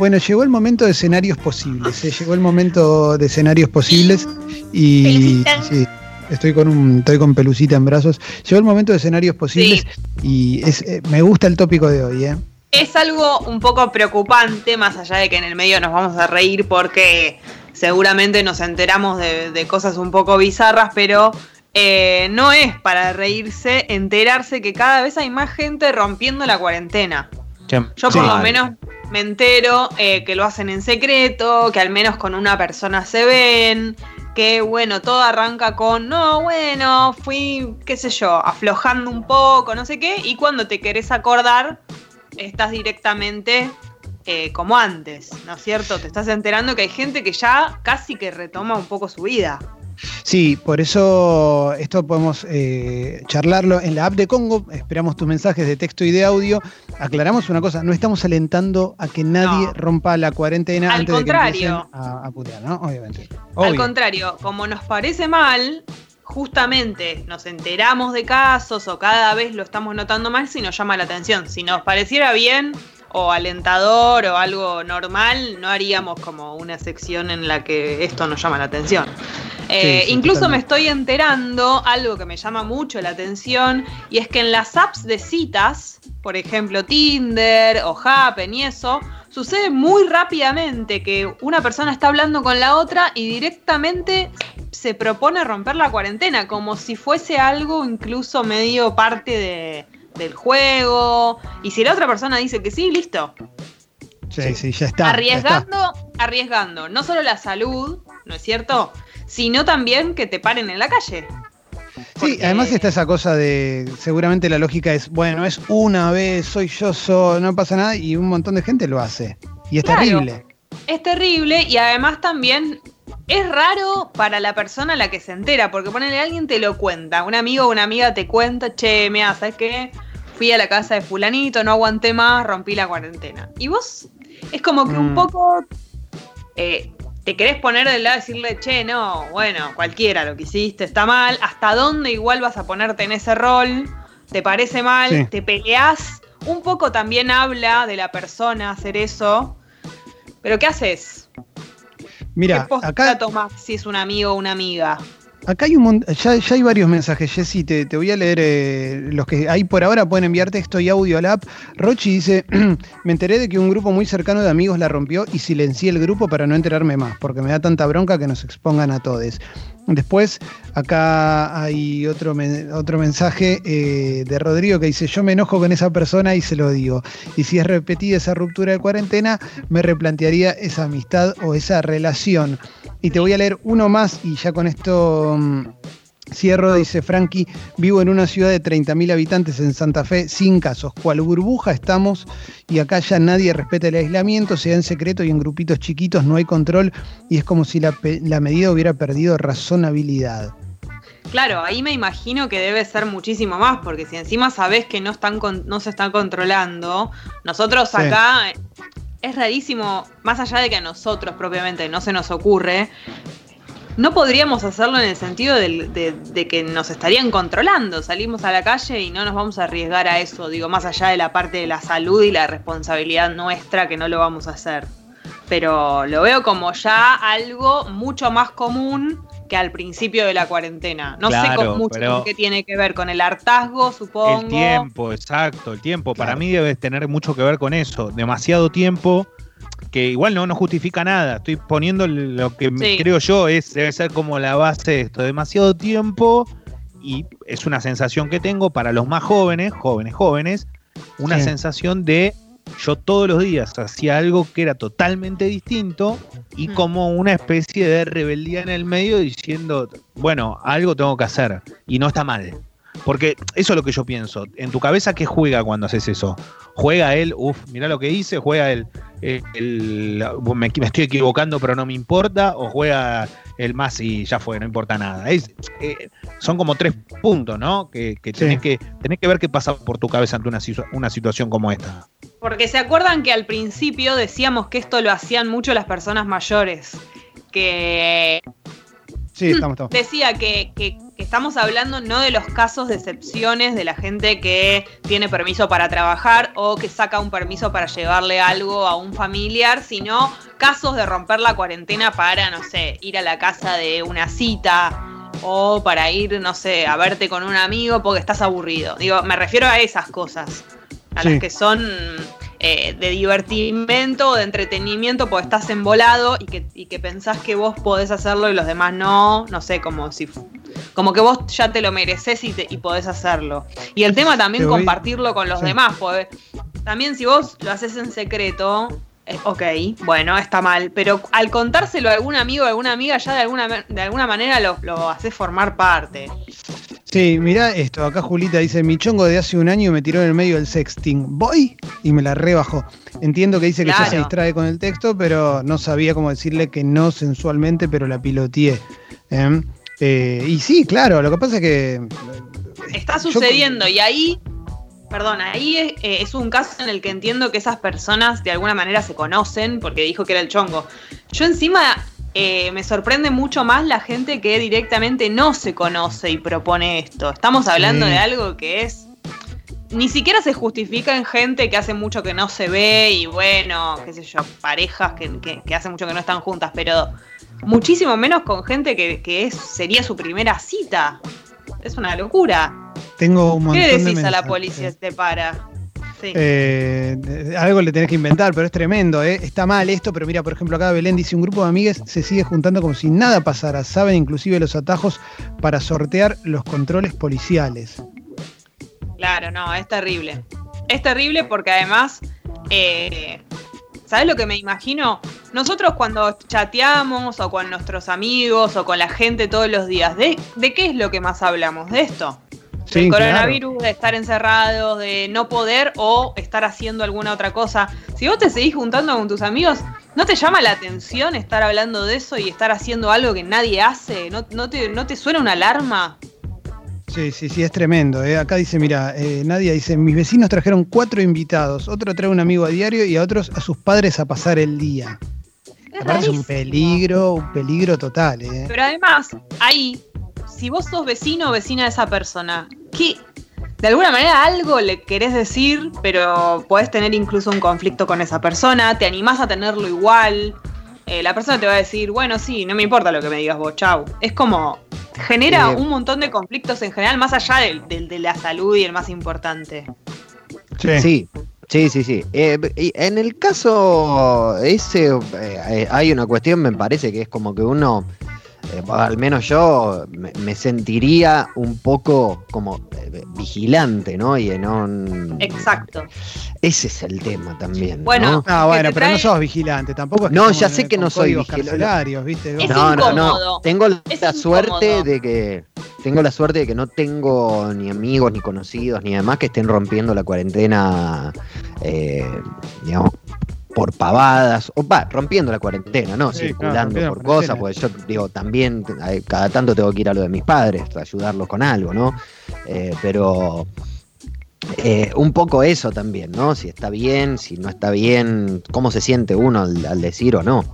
Bueno, llegó el momento de escenarios posibles. ¿eh? Llegó el momento de escenarios posibles y sí, estoy con un, estoy con pelucita en brazos. Llegó el momento de escenarios posibles y es, eh, me gusta el tópico de hoy, ¿eh? Es algo un poco preocupante, más allá de que en el medio nos vamos a reír porque seguramente nos enteramos de, cosas un poco bizarras, pero eh, no es para reírse enterarse que cada vez hay más gente rompiendo la cuarentena. Yo por lo menos me entero eh, que lo hacen en secreto, que al menos con una persona se ven, que bueno, todo arranca con, no, bueno, fui, qué sé yo, aflojando un poco, no sé qué, y cuando te querés acordar, estás directamente eh, como antes, ¿no es cierto? Te estás enterando que hay gente que ya casi que retoma un poco su vida. Sí, por eso esto podemos eh, charlarlo en la app de Congo. Esperamos tus mensajes de texto y de audio. Aclaramos una cosa, no estamos alentando a que nadie rompa la cuarentena Al antes contrario. de que a, a putear, ¿no? Obviamente. Al contrario, como nos parece mal, justamente nos enteramos de casos o cada vez lo estamos notando mal si nos llama la atención. Si nos pareciera bien, o alentador o algo normal, no haríamos como una sección en la que esto nos llama la atención. Eh, incluso me estoy enterando algo que me llama mucho la atención y es que en las apps de citas, por ejemplo Tinder o Happen y eso, sucede muy rápidamente que una persona está hablando con la otra y directamente se propone romper la cuarentena, como si fuese algo incluso medio parte de, del juego. Y si la otra persona dice que sí, listo. Sí, sí, ya está. Arriesgando, arriesgando, no solo la salud, ¿no es cierto? Sino también que te paren en la calle. Sí, además está esa cosa de, seguramente la lógica es, bueno, es una vez, soy yo, soy, no pasa nada, y un montón de gente lo hace. Y es terrible. Es terrible y además también es raro para la persona a la que se entera, porque ponele alguien te lo cuenta, un amigo o una amiga te cuenta, che, mira, ¿sabes qué? fui a la casa de fulanito, no aguanté más, rompí la cuarentena. Y vos es como que un mm. poco eh, te querés poner del lado y decirle, che, no, bueno, cualquiera lo que hiciste está mal, ¿hasta dónde igual vas a ponerte en ese rol? ¿Te parece mal? ¿Te peleás? Un poco también habla de la persona hacer eso. Pero ¿qué haces? Mira, ¿Qué acá tomás si es un amigo o una amiga? Acá hay un ya, ya hay varios mensajes, Jessy, te, te voy a leer eh, los que hay por ahora, pueden enviar texto y audio a la app. Rochi dice, me enteré de que un grupo muy cercano de amigos la rompió y silencié el grupo para no enterarme más, porque me da tanta bronca que nos expongan a todos. Después, acá hay otro, otro mensaje eh, de Rodrigo que dice, yo me enojo con esa persona y se lo digo. Y si es repetida esa ruptura de cuarentena, me replantearía esa amistad o esa relación. Y te voy a leer uno más y ya con esto cierro, dice Frankie, vivo en una ciudad de 30.000 habitantes en Santa Fe, sin casos. Cual burbuja estamos y acá ya nadie respeta el aislamiento, sea en secreto y en grupitos chiquitos, no hay control y es como si la, medida hubiera perdido razonabilidad. Claro, ahí me imagino que debe ser muchísimo más, porque si encima sabes que no, están no se están controlando, nosotros acá es rarísimo, más allá de que a nosotros propiamente no se nos ocurre, no podríamos hacerlo en el sentido de, que nos estarían controlando. Salimos a la calle y no nos vamos a arriesgar a eso, digo, más allá de la parte de la salud y la responsabilidad nuestra que no lo vamos a hacer. Pero lo veo como ya algo mucho más común que al principio de la cuarentena. No sé con mucho qué tiene que ver, con el hartazgo, supongo. El tiempo, exacto, el tiempo. Para mí debe tener mucho que ver con eso. Demasiado tiempo, que igual no, no justifica nada. Estoy poniendo lo que creo yo es, debe ser como la base de esto. Demasiado tiempo y es una sensación que tengo para los más jóvenes, jóvenes, jóvenes, una sensación de yo todos los días hacía algo que era totalmente distinto y mm. como una especie de rebeldía en el medio diciendo, bueno, algo tengo que hacer y no está mal. Porque eso es lo que yo pienso. En tu cabeza, ¿qué juega cuando haces eso? Juega él, uff, mira lo que hice, juega él, el, me, estoy equivocando pero no me importa, o juega el más y ya fue, no importa nada. Es, eh, son como tres puntos, ¿no? Que, tenés, que tenés que ver qué pasa por tu cabeza ante una, una situación como esta. Porque se acuerdan que al principio decíamos que esto lo hacían mucho las personas mayores. Que Sí, estamos, Decía que, estamos hablando no de los casos de excepciones de la gente que tiene permiso para trabajar o que saca un permiso para llevarle algo a un familiar, sino casos de romper la cuarentena para, no sé, ir a la casa de una cita o para ir, no sé, a verte con un amigo porque estás aburrido. Digo, me refiero a esas cosas, a las que son eh, de divertimento o de entretenimiento porque estás embolado y que, y que pensás que vos podés hacerlo y los demás no, no sé, como si como que vos ya te lo mereces y, y podés hacerlo. Y el tema también compartirlo con los demás, porque también si vos lo haces en secreto, eh, ok, bueno, está mal, pero al contárselo a algún amigo o alguna amiga ya de alguna, de alguna manera lo, lo haces formar parte. Sí, mirá esto, acá Julita dice, mi chongo de hace un año me tiró en el medio del sexting. Voy y me la rebajó. Entiendo que dice que ya se distrae con el texto, pero no sabía cómo decirle que no sensualmente, pero la piloteé. ¿eh? Eh, y sí, claro, lo que pasa es que... Está sucediendo y ahí Perdón, ahí eh, es, un caso en el que entiendo que esas personas de alguna manera se conocen, porque dijo que era el chongo. Yo encima eh, me sorprende mucho más la gente que directamente no se conoce y propone esto. Estamos hablando de algo que es... Ni siquiera se justifica en gente que hace mucho que no se ve y bueno, qué sé yo, parejas que, hace mucho que no están juntas, pero muchísimo menos con gente que, que es, sería su primera cita. Es una locura. Tengo un montón ¿Qué decís a la policía te para? Eh, algo le tenés que inventar, pero es tremendo, ¿eh? Está mal esto, pero mira, por ejemplo, acá Belén dice, un grupo de amigas se sigue juntando como si nada pasara. Saben inclusive los atajos para sortear los controles policiales. Claro, no, es terrible. Es terrible porque además, eh, ¿sabes lo que me imagino? Nosotros cuando chateamos o con nuestros amigos o con la gente todos los días, ¿de, de qué es lo que más hablamos? De esto el coronavirus, de estar encerrados, de no poder o estar haciendo alguna otra cosa. Si vos te seguís juntando con tus amigos, ¿no te llama la atención estar hablando de eso y estar haciendo algo que nadie hace? ¿No, no, te, no te suena una alarma? Sí, sí, sí, es tremendo. ¿eh? Acá dice, mira, eh, Nadia dice, mis vecinos trajeron cuatro invitados, otro trae un amigo a diario y a otros a sus padres a pasar el día. Es un peligro, un peligro total. ¿eh? Pero además, ahí si vos sos vecino o vecina de esa persona, ¿qué? De alguna manera algo le querés decir, pero podés tener incluso un conflicto con esa persona, te animás a tenerlo igual. Eh, la persona te va a decir, bueno, sí, no me importa lo que me digas vos, chau. Es como, genera un montón de conflictos en general, más allá del, de la salud y el más importante. Sí. Sí, sí, sí. Eh, en el caso ese eh, hay una cuestión, me parece que es como que uno eh, al menos yo me, sentiría un poco como eh, vigilante, ¿no? Y en Exacto. Ese es el tema también. Bueno, ah, bueno pero no sos vigilante, tampoco. Es no, ya sé que no soy vigilante. ¿viste? no, no, no. Tengo la suerte de que tengo la suerte de que no tengo ni amigos ni conocidos ni demás que estén rompiendo la cuarentena, eh, digamos, por pavadas, o va, rompiendo la cuarentena, ¿no? Circulando por cosas, pues yo digo, también cada tanto tengo que ir a lo de mis padres, ayudarlos con algo, ¿no? Eh, pero eh, un poco eso también, ¿no? Si está bien, si no está bien, cómo se siente uno al, decir o no.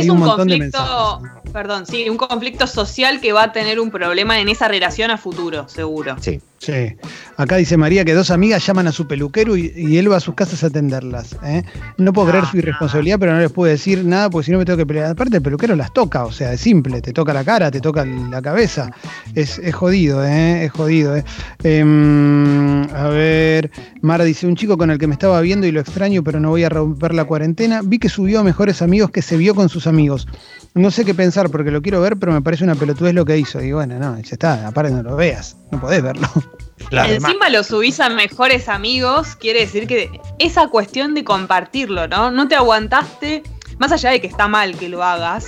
Es un, conflicto, perdón, sí, un conflicto social que va a tener un problema en esa relación a futuro, seguro. Sí. Sí. Acá dice María que dos amigas llaman a su peluquero y, él va a sus casas a atenderlas. ¿eh? No puedo creer su irresponsabilidad, pero no les puedo decir nada porque si no me tengo que pelear. Aparte, el peluquero las toca, o sea, es simple, te toca la cara, te toca la cabeza. Es, jodido, ¿eh? es jodido. ¿eh? Em, a ver, Mara dice: Un chico con el que me estaba viendo y lo extraño, pero no voy a romper la cuarentena. Vi que subió a mejores amigos que se vio con sus amigos. No sé qué pensar porque lo quiero ver, pero me parece una pelotudez lo que hizo. Y bueno, no, ya está, aparte no lo veas, no podés verlo. Encima lo subís a mejores amigos, quiere decir que esa cuestión de compartirlo, ¿no? No te aguantaste, más allá de que está mal que lo hagas,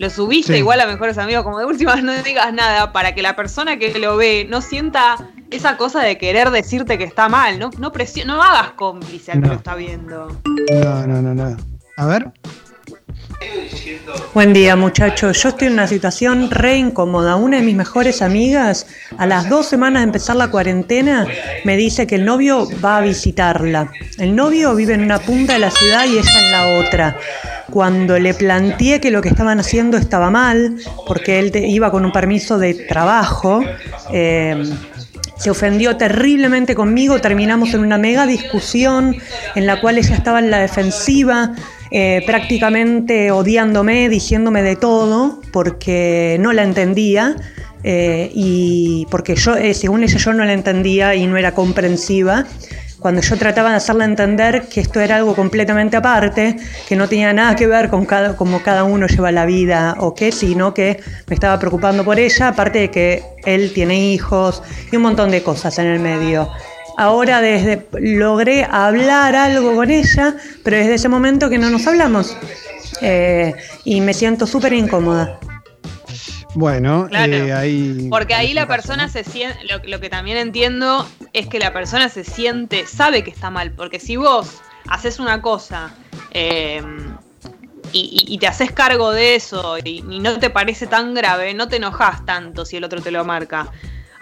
lo subiste igual a mejores amigos, como de última no digas nada, para que la persona que lo ve no sienta esa cosa de querer decirte que está mal, no, no, no hagas cómplice al que lo está viendo. No, no, no, no. A ver. Buen día muchachos, yo estoy en una situación re incómoda. Una de mis mejores amigas, a las dos semanas de empezar la cuarentena, me dice que el novio va a visitarla. El novio vive en una punta de la ciudad y ella en la otra. cuando le planteé que lo que estaban haciendo estaba mal, porque él iba con un permiso de trabajo, eh, se ofendió terriblemente conmigo, terminamos en una mega discusión en la cual ella estaba en la defensiva, eh, prácticamente odiándome, diciéndome de todo, porque no la entendía. Eh, y porque yo, según ella, yo no la entendía y no era comprensiva cuando yo trataba de hacerle entender que esto era algo completamente aparte, que no tenía nada que ver con cada, cómo cada uno lleva la vida o qué, sino que me estaba preocupando por ella, aparte de que él tiene hijos y un montón de cosas en el medio. Ahora desde logré hablar algo con ella, pero desde ese momento que no nos hablamos. Eh, y me siento súper incómoda. Bueno, eh, ahí. Porque ahí la persona se siente. Lo, que también entiendo es que la persona se siente, sabe que está mal. Porque si vos haces una cosa eh, y, te haces cargo de eso y, y, no te parece tan grave, no te enojas tanto si el otro te lo marca.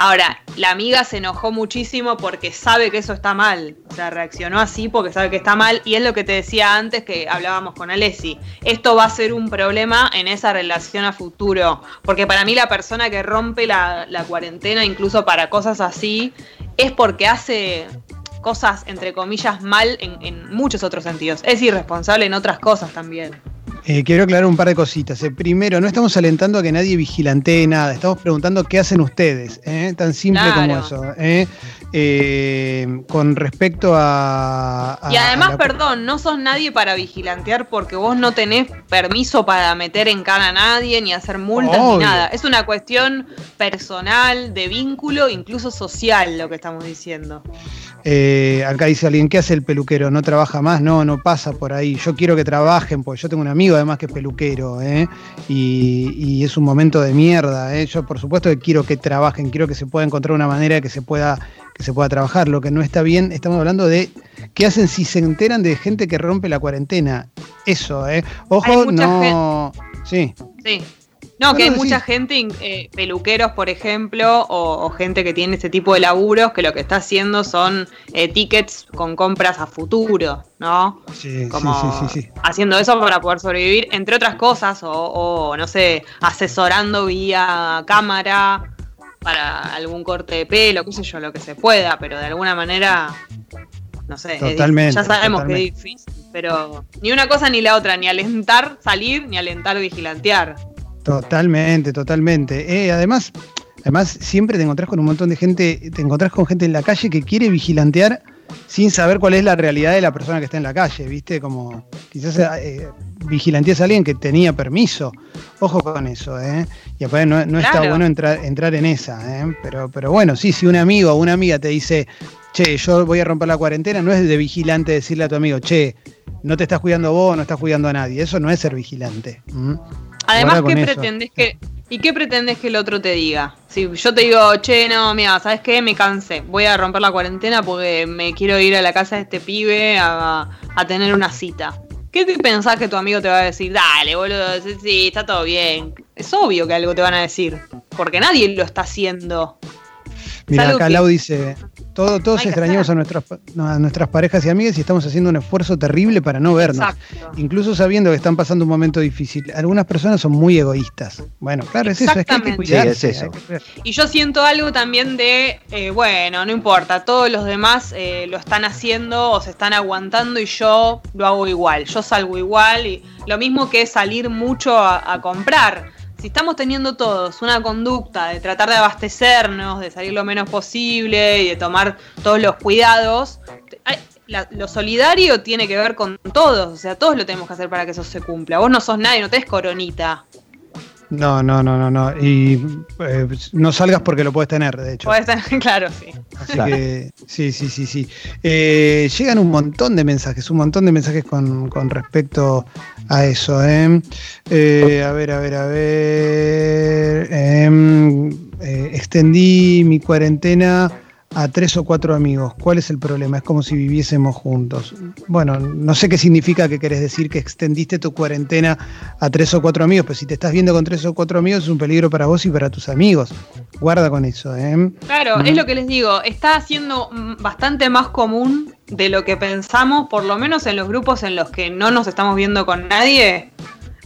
Ahora, la amiga se enojó muchísimo porque sabe que eso está mal. O sea, reaccionó así porque sabe que está mal. Y es lo que te decía antes que hablábamos con Alessi. Esto va a ser un problema en esa relación a futuro. Porque para mí la persona que rompe la, cuarentena, incluso para cosas así, es porque hace cosas, entre comillas, mal en, en muchos otros sentidos. Es irresponsable en otras cosas también. Eh, quiero aclarar un par de cositas. Eh, primero, no estamos alentando a que nadie vigilante nada, estamos preguntando qué hacen ustedes, ¿eh? tan simple como eso. con respecto a, Y además, perdón, no sos nadie para vigilantear porque vos no tenés permiso para meter en cara a nadie, ni hacer multas, ni nada. Es una cuestión personal, de vínculo, incluso social, lo que estamos diciendo. Acá dice alguien, ¿qué hace el peluquero? ¿No trabaja más? No, no pasa por ahí. Yo quiero que trabajen, porque yo tengo un amigo además que es peluquero, ¿eh? y, es un momento de mierda. ¿eh? Yo por supuesto que quiero que trabajen, quiero que se pueda encontrar una manera que se pueda, que se pueda trabajar. Lo que no está bien, estamos hablando de qué hacen si se enteran de gente que rompe la cuarentena. Eso, ¿eh? Ojo, no. Sí. Sí. No, que hay mucha gente, eh, peluqueros, por ejemplo, o, gente que tiene ese tipo de laburos, que lo que está haciendo son eh, tickets con compras a futuro, ¿no? Sí, Como sí, sí, sí, Haciendo eso para poder sobrevivir, entre otras cosas, o, no sé, asesorando vía cámara para algún corte de pelo, qué sé yo, lo que se pueda, pero de alguna manera, no sé, totalmente, ya sabemos que es difícil, pero ni una cosa ni la otra, ni alentar salir, ni alentar vigilantear. Totalmente, totalmente. Eh, además, además, siempre te encontrás con un montón de gente, te encontrás con gente en la calle que quiere vigilantear sin saber cuál es la realidad de la persona que está en la calle, ¿viste? Como quizás eh, vigilanteas a alguien que tenía permiso. Ojo con eso, ¿eh? Y aparte no, no está bueno entrar, entrar en esa, ¿eh? Pero, pero bueno, sí, si un amigo o una amiga te dice, che, yo voy a romper la cuarentena, no es de vigilante decirle a tu amigo, che, no te estás cuidando vos, no estás cuidando a nadie. Eso no es ser vigilante. Además, ¿qué pretendes que, ¿y qué pretendes que el otro te diga? Si yo te digo, che, no, mira, ¿sabes qué? Me cansé. Voy a romper la cuarentena porque me quiero ir a la casa de este pibe a, tener una cita. ¿Qué te pensás que tu amigo te va a decir? Dale, boludo, sí, está todo bien. Es obvio que algo te van a decir, porque nadie lo está haciendo. Mira, acá Lau dice, todos extrañamos a nuestras, a nuestras parejas y amigas y estamos haciendo un esfuerzo terrible para no vernos. Incluso sabiendo que están pasando un momento difícil. Algunas personas son muy egoístas. Bueno, claro, es eso, es que hay que cuidarse. eso. Y yo siento algo también de, eh, bueno, no importa, todos los demás eh, lo están haciendo o se están aguantando y yo lo hago igual. Yo salgo igual y lo mismo que salir mucho a comprar si estamos teniendo todos una conducta de tratar de abastecernos, de salir lo menos posible y de tomar todos los cuidados, lo solidario tiene que ver con todos, o sea, todos lo tenemos que hacer para que eso se cumpla. Vos no sos nadie, no tenés coronita. No, no, no, no, no. Y eh, no salgas porque lo puedes tener, de hecho. Puedes tener, claro, sí. Así que, sí, sí, sí, sí. Eh, llegan un montón de mensajes, un montón de mensajes con, respecto a eso. ¿eh? a ver, a ver, a ver. Em, extendí mi cuarentena a tres o cuatro amigos. ¿Cuál es el problema? Es como si viviésemos juntos. Bueno, no sé qué significa que querés decir que extendiste tu cuarentena a tres o cuatro amigos, pero si te estás viendo con tres o cuatro amigos es un peligro para vos y para tus amigos. Guarda con eso, ¿eh? Claro, es lo que les digo, está siendo bastante más común de lo que pensamos, por lo menos en los grupos en los que no nos estamos viendo con nadie.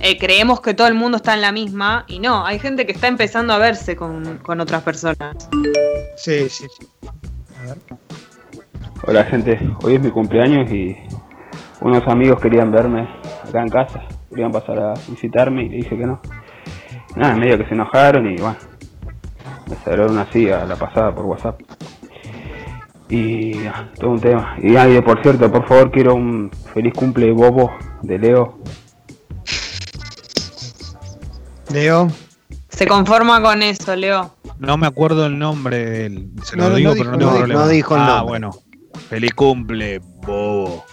Eh, creemos que todo el mundo está en la misma y no, hay gente que está empezando a verse con, con otras personas. Sí, sí, sí. Hola gente, hoy es mi cumpleaños y unos amigos querían verme acá en casa, querían pasar a visitarme y le dije que no. Nada, medio que se enojaron y bueno, me celebraron así a la pasada por WhatsApp. Y todo un tema. Y, ay, por cierto, por favor, quiero un feliz cumple bobo de Leo. Leo. Se conforma con eso, Leo. No me acuerdo el nombre de él. Se lo digo, pero no tengo problema. No dijo el ah, nombre. Ah, bueno. Feliz cumple, bobo.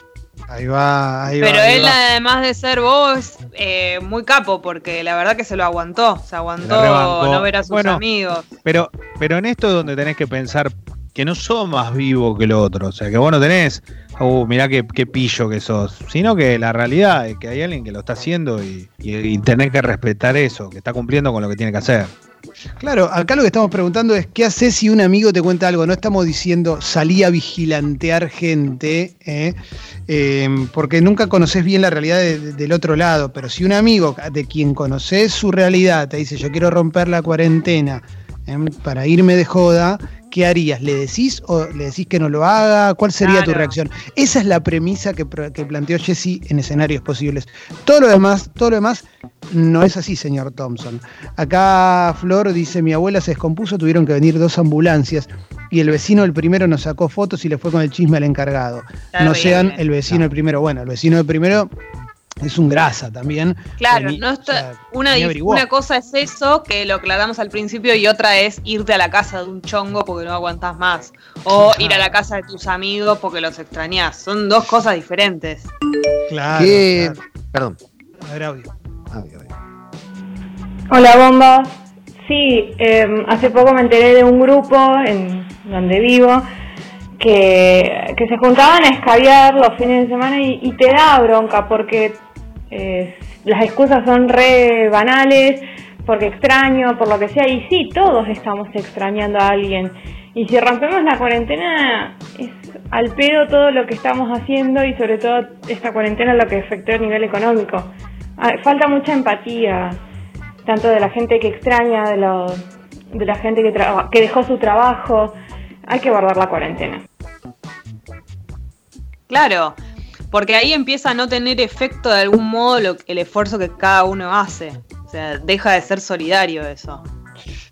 Ahí va, ahí Pero va. él, además de ser bobo, es eh, muy capo, porque la verdad que se lo aguantó. Se aguantó no ver a sus amigos. Pero, pero en esto es donde tenés que pensar que no sos más vivo que el otro. O sea, que vos no tenés, uh, mirá qué, pillo que sos. Sino que la realidad es que hay alguien que lo está haciendo y, y, tenés que respetar eso, que está cumpliendo con lo que tiene que hacer. Claro, acá lo que estamos preguntando es qué haces si un amigo te cuenta algo. No estamos diciendo salí a vigilantear gente, ¿eh? Eh, porque nunca conoces bien la realidad de, de, del otro lado. Pero si un amigo de quien conoces su realidad te dice yo quiero romper la cuarentena ¿eh? para irme de joda, ¿qué harías? ¿Le decís o le decís que no lo haga? ¿Cuál sería claro. tu reacción? Esa es la premisa que, que planteó Jesse en escenarios posibles. Todo lo demás, todo lo demás no es así, señor Thompson. Acá Flor dice, mi abuela se descompuso, tuvieron que venir dos ambulancias y el vecino el primero nos sacó fotos y le fue con el chisme al encargado. Está no bien, sean el vecino el primero. Bueno, el vecino el primero es un grasa también. Claro, no está, o sea, una, una, cosa es eso, que lo aclaramos al principio, y otra es irte a la casa de un chongo porque no aguantas más. O claro. ir a la casa de tus amigos porque los extrañas. Son dos cosas diferentes. Claro. ¿Qué? claro. Perdón. A ver, audio. audio, audio. Hola, bomba. Sí, eh, hace poco me enteré de un grupo en donde vivo que, que se juntaban a escabiar los fines de semana y, y te da bronca porque las excusas son re banales, porque extraño, por lo que sea, y sí, todos estamos extrañando a alguien. Y si rompemos la cuarentena, es al pedo todo lo que estamos haciendo y sobre todo esta cuarentena lo que afectó a nivel económico. Falta mucha empatía, tanto de la gente que extraña, de, lo, de la gente que, que dejó su trabajo. Hay que guardar la cuarentena. Claro, porque ahí empieza a no tener efecto de algún modo el esfuerzo que cada uno hace. O sea, deja de ser solidario eso.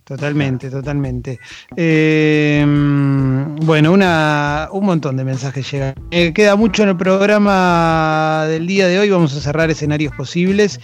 Totalmente, totalmente. Eh, bueno, una, un montón de mensajes llegan. Eh, queda mucho en el programa del día de hoy. Vamos a cerrar escenarios posibles